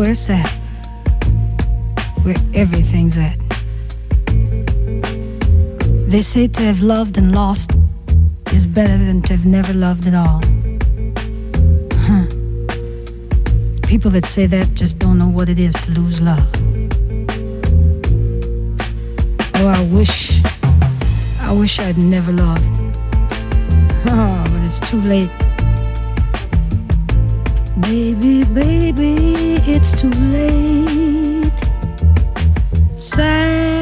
where it's at. Where everything's at. They say to have loved and lost is better than to have never loved at all. Huh. People that say that just don't know what it is to lose love. Oh, I wish, I wish I'd never loved. Oh, but it's too late. Baby, baby, it's too late. Sand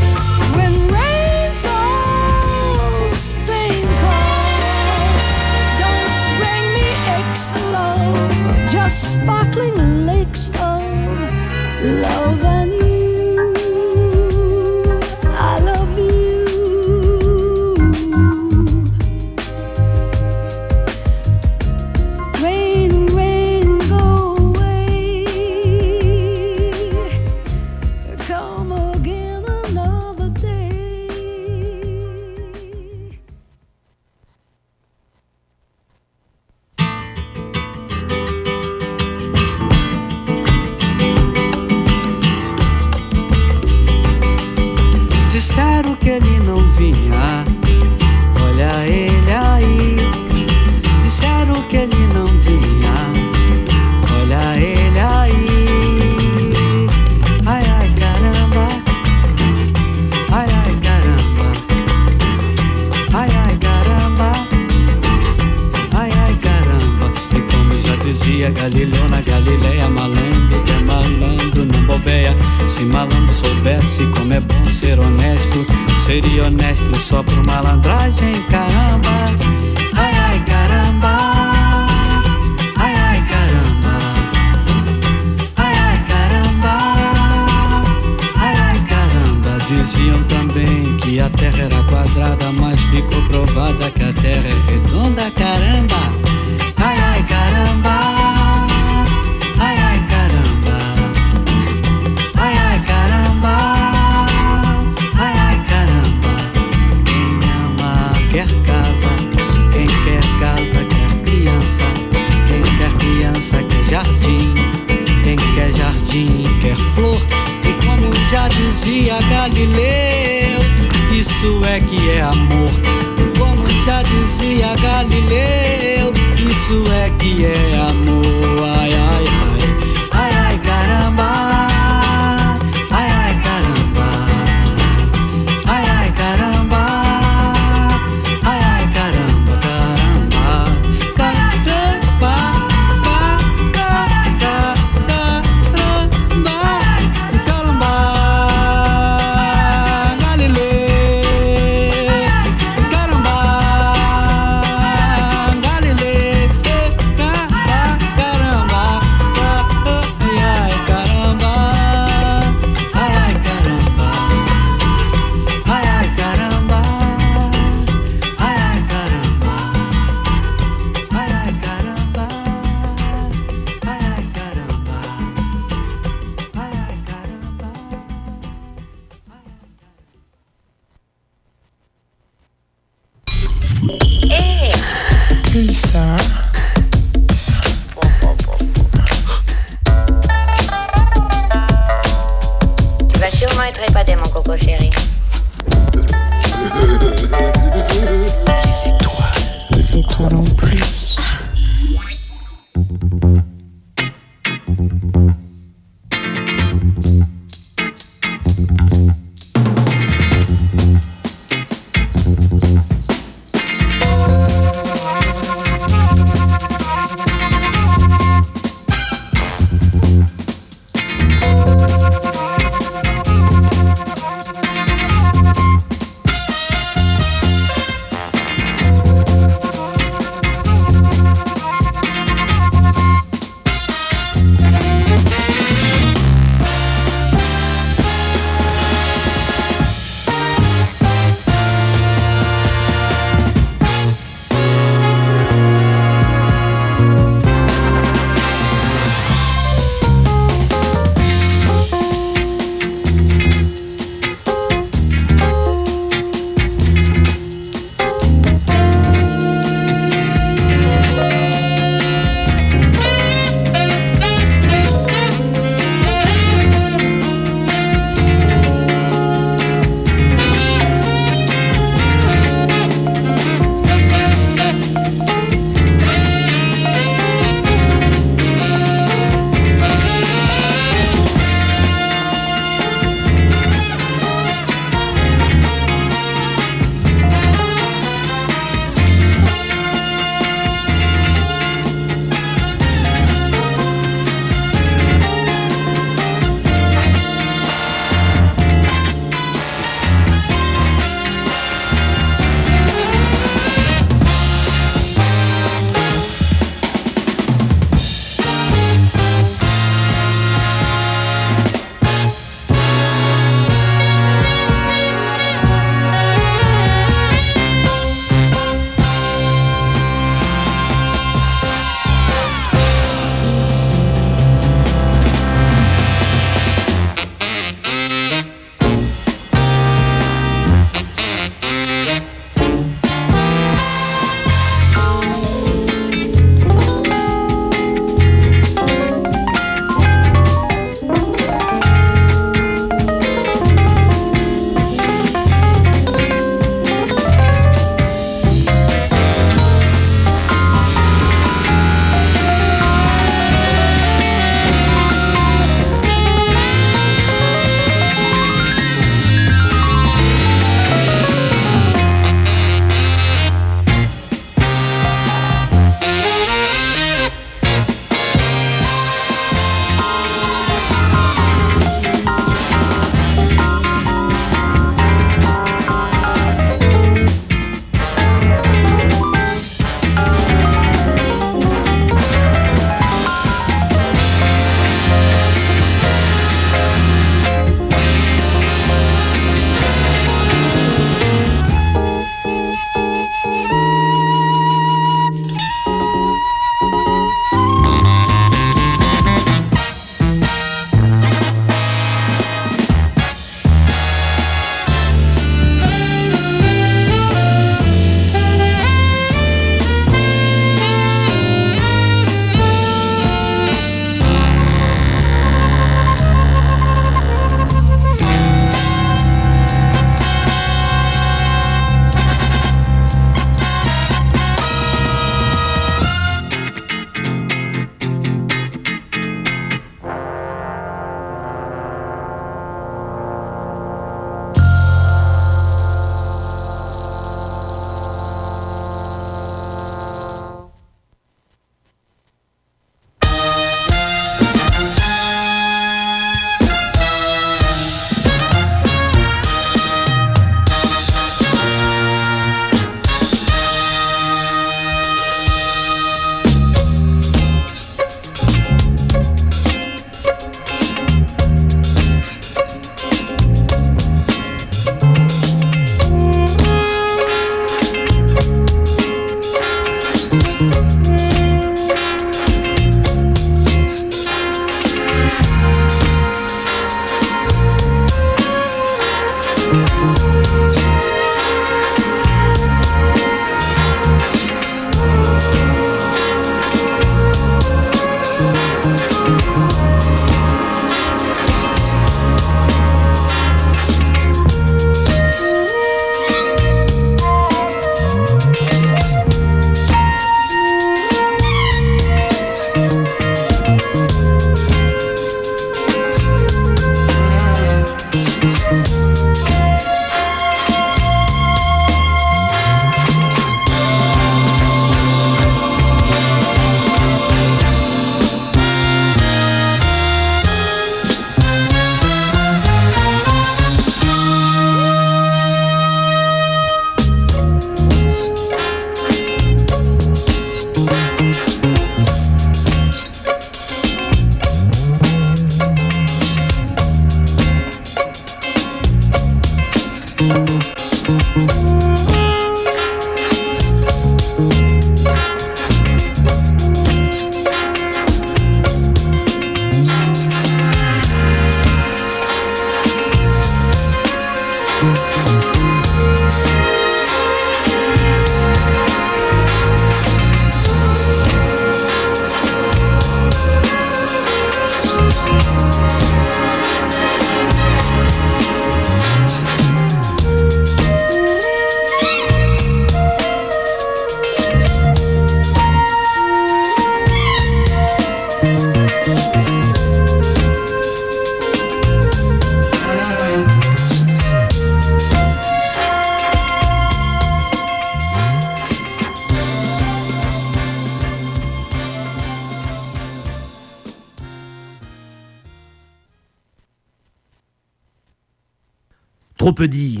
trop peu dire.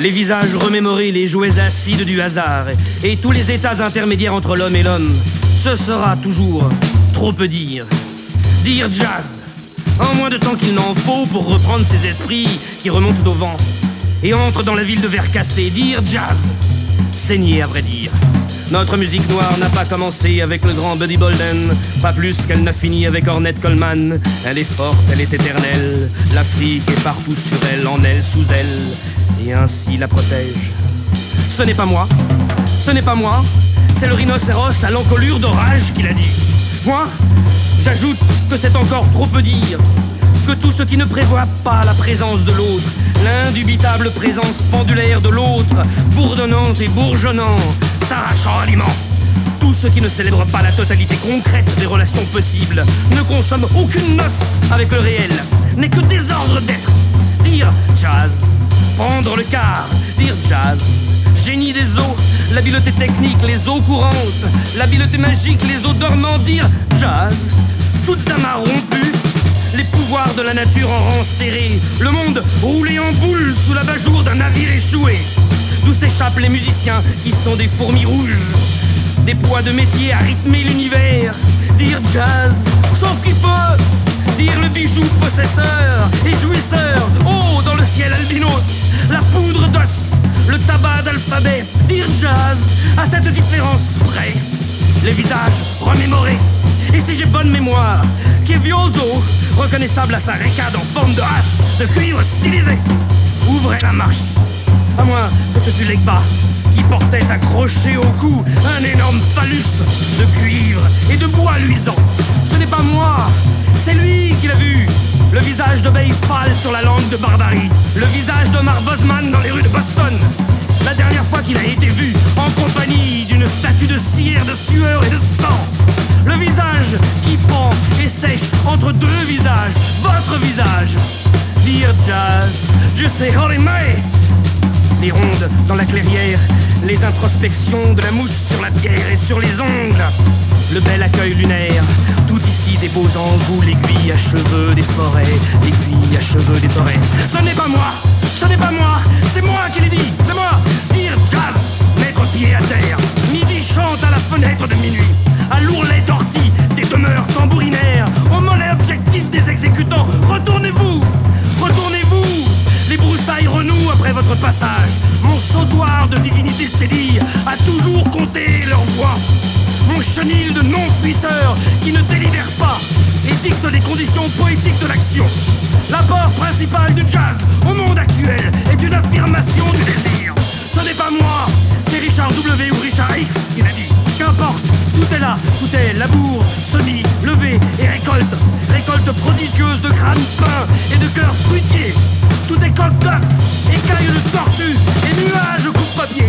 Les visages remémorés, les jouets acides du hasard, et tous les états intermédiaires entre l'homme et l'homme, ce sera toujours trop peu dire. Dire jazz, en moins de temps qu'il n'en faut pour reprendre ces esprits qui remontent au vent, et entrent dans la ville de verre cassé. Dire jazz, saigner à vrai dire. Notre musique noire n'a pas commencé avec le grand Buddy Bolden, pas plus qu'elle n'a fini avec Ornette Coleman. Elle est forte, elle est éternelle, l'Afrique est partout sur elle, en elle, sous elle, et ainsi la protège. Ce n'est pas moi, ce n'est pas moi, c'est le rhinocéros à l'encolure d'orage qui l'a dit. Moi, j'ajoute que c'est encore trop peu dire, que tout ce qui ne prévoit pas la présence de l'autre, l'indubitable présence pendulaire de l'autre, bourdonnante et bourgeonnant, s'arrachant aliment. Tout ce qui ne célèbre pas la totalité concrète des relations possibles, ne consomme aucune noce avec le réel, n'est que désordre d'être. Dire jazz, prendre le quart, dire jazz, génie des eaux, l'habileté technique, les eaux courantes, l'habileté magique, les eaux dormantes, dire jazz, toutes amas rompues, les pouvoirs de la nature en rang serré, le monde roulé en boule sous la bajour d'un navire échoué. D'où s'échappent les musiciens qui sont des fourmis rouges. Des poids de métier à rythmer l'univers. Dire jazz, sauf qu'il peut. Dire le bijou possesseur et jouisseur. Oh, dans le ciel albinos, la poudre d'os, le tabac d'alphabet. Dire jazz, à cette différence près. Les visages remémorés. Et si j'ai bonne mémoire, Kevioso, reconnaissable à sa récade en forme de hache, de cuivre stylisé, ouvrez la marche à moins que ce fût Legba qui portait accroché au cou un énorme phallus de cuivre et de bois luisant. Ce n'est pas moi, c'est lui qui l'a vu. Le visage de Bayfal sur la langue de Barbarie. Le visage d'Omar Bosman dans les rues de Boston. La dernière fois qu'il a été vu en compagnie d'une statue de cire, de sueur et de sang. Le visage qui pend et sèche entre deux visages, votre visage. Dear Jazz, je sais mais les rondes dans la clairière, les introspections de la mousse sur la pierre et sur les ongles. Le bel accueil lunaire, tout ici des beaux embouts, l'aiguille à cheveux des forêts, l'aiguille à cheveux des forêts. Ce n'est pas moi, ce n'est pas moi, c'est moi qui l'ai dit, c'est moi. Dire jazz, mettre pied à terre. Midi chante à la fenêtre de minuit, à l'ourlet d'ortie des demeures tambourinaires, au mollet objectif des exécutants. Retournez-vous. Les broussailles renouent après votre passage. Mon sautoir de divinité sédille a toujours compté leur voix. Mon chenil de non-fuisseurs qui ne délibère pas et dicte les conditions poétiques de l'action. L'apport principal du jazz au monde actuel est une affirmation du désir. Ce n'est pas moi, c'est Richard W ou Richard X qui l'a dit. Qu'importe, tout est là, tout est labour, semis, levé et récolte. Récolte prodigieuse de crânes peints et de cœurs fruitiers. Tout est coque d'œuf, écailles de tortue et nuages coupe-papier.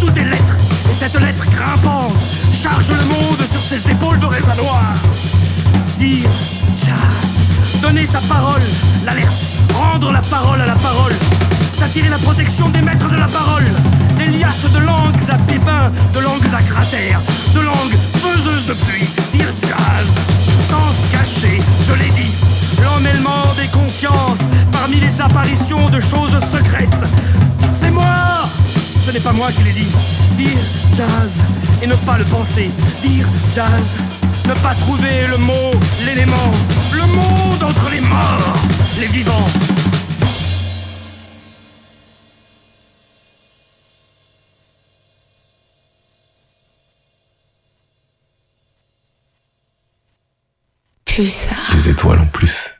Tout est lettre, et cette lettre grimpante charge le monde sur ses épaules de raisin noir. Dire jazz, donner sa parole, l'alerte, rendre la parole à la parole, s'attirer la protection des maîtres de la parole, des liasses de langues à pépins, de langues à cratères, de langues faiseuses de pluie. Dire jazz, sans se cacher, je l'ai dit l'emmêlement des consciences parmi les apparitions de choses secrètes. C'est moi Ce n'est pas moi qui l'ai dit. Dire jazz et ne pas le penser. Dire jazz, ne pas trouver le mot, l'élément, le monde entre les morts, les vivants. Les étoiles en plus.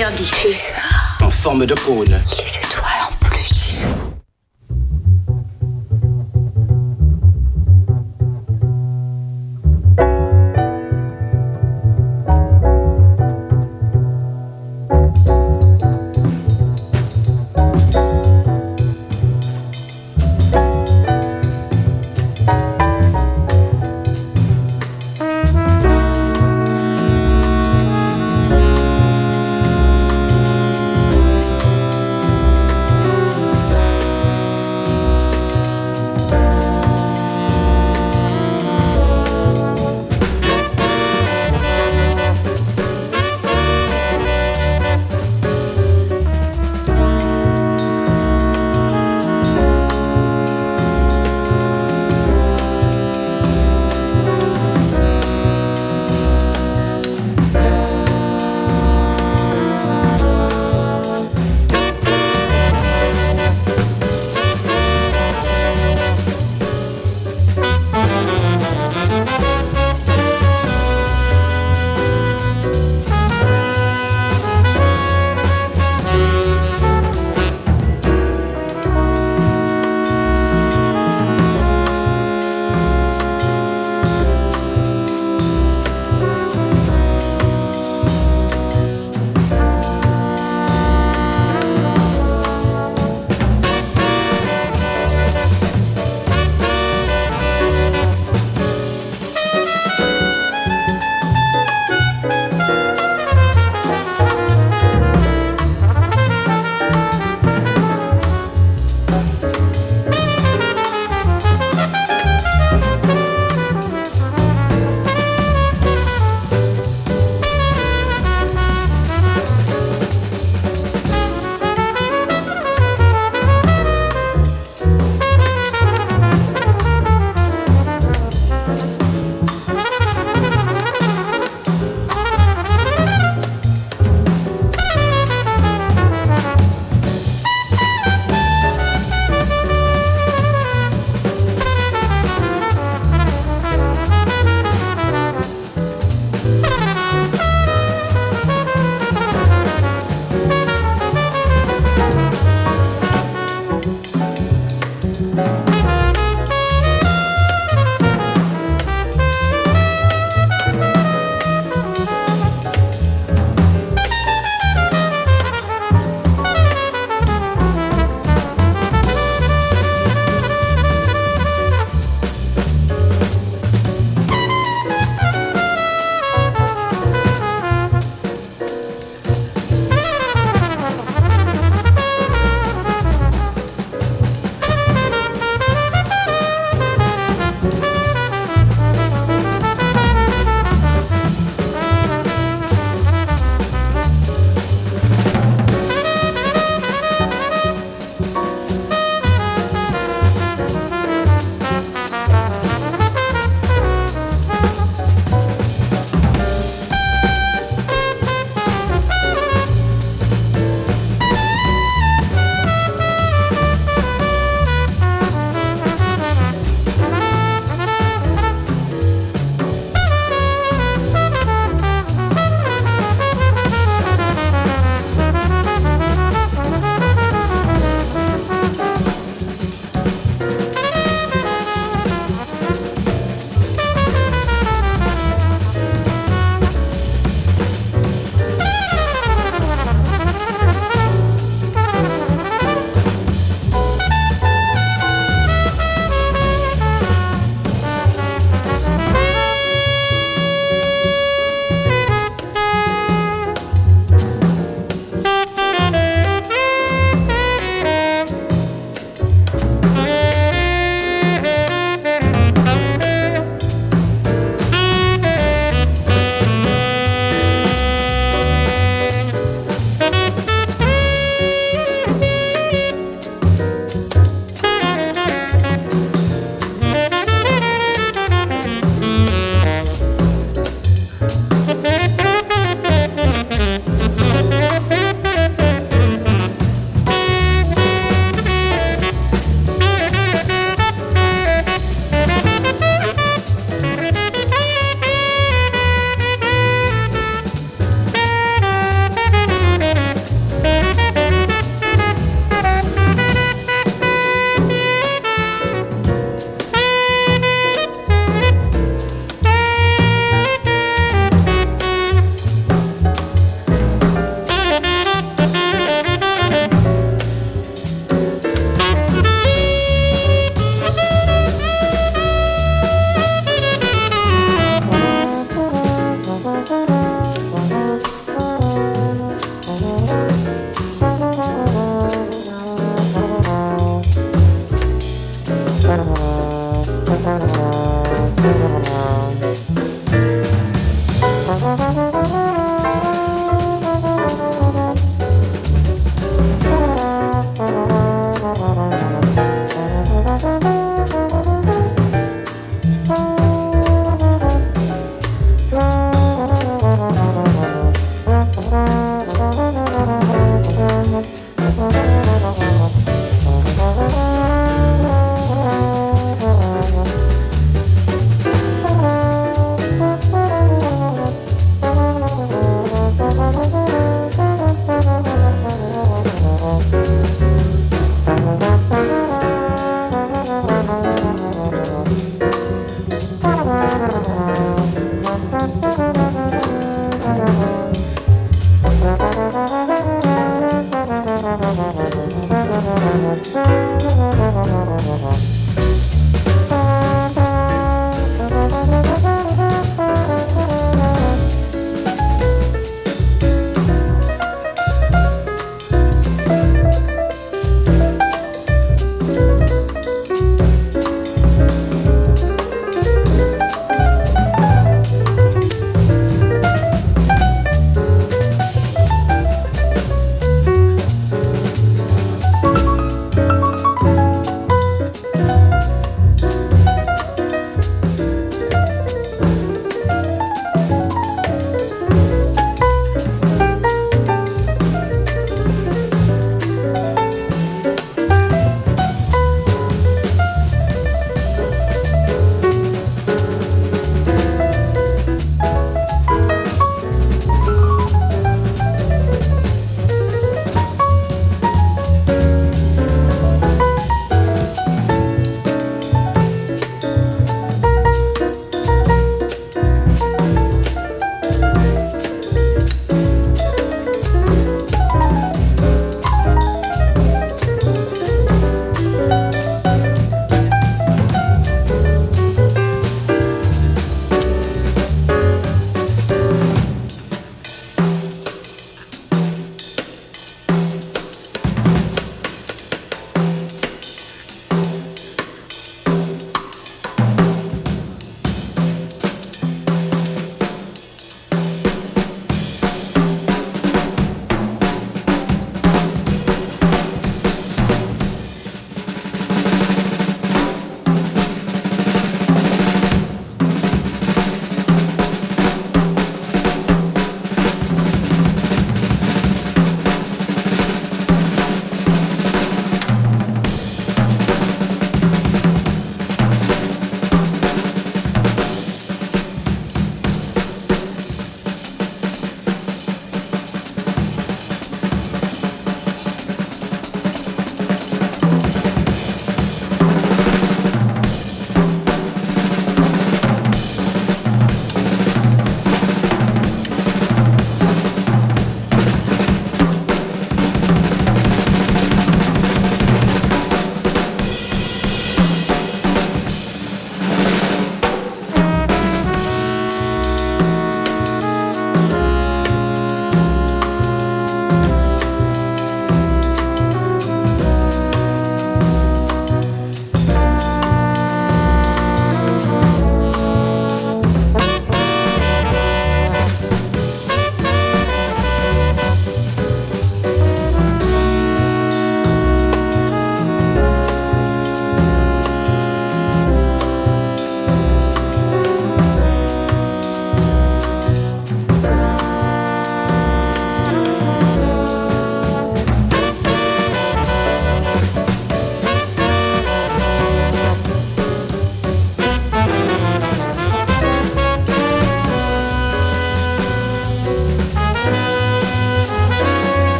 Interdit. En forme de cône.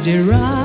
derive.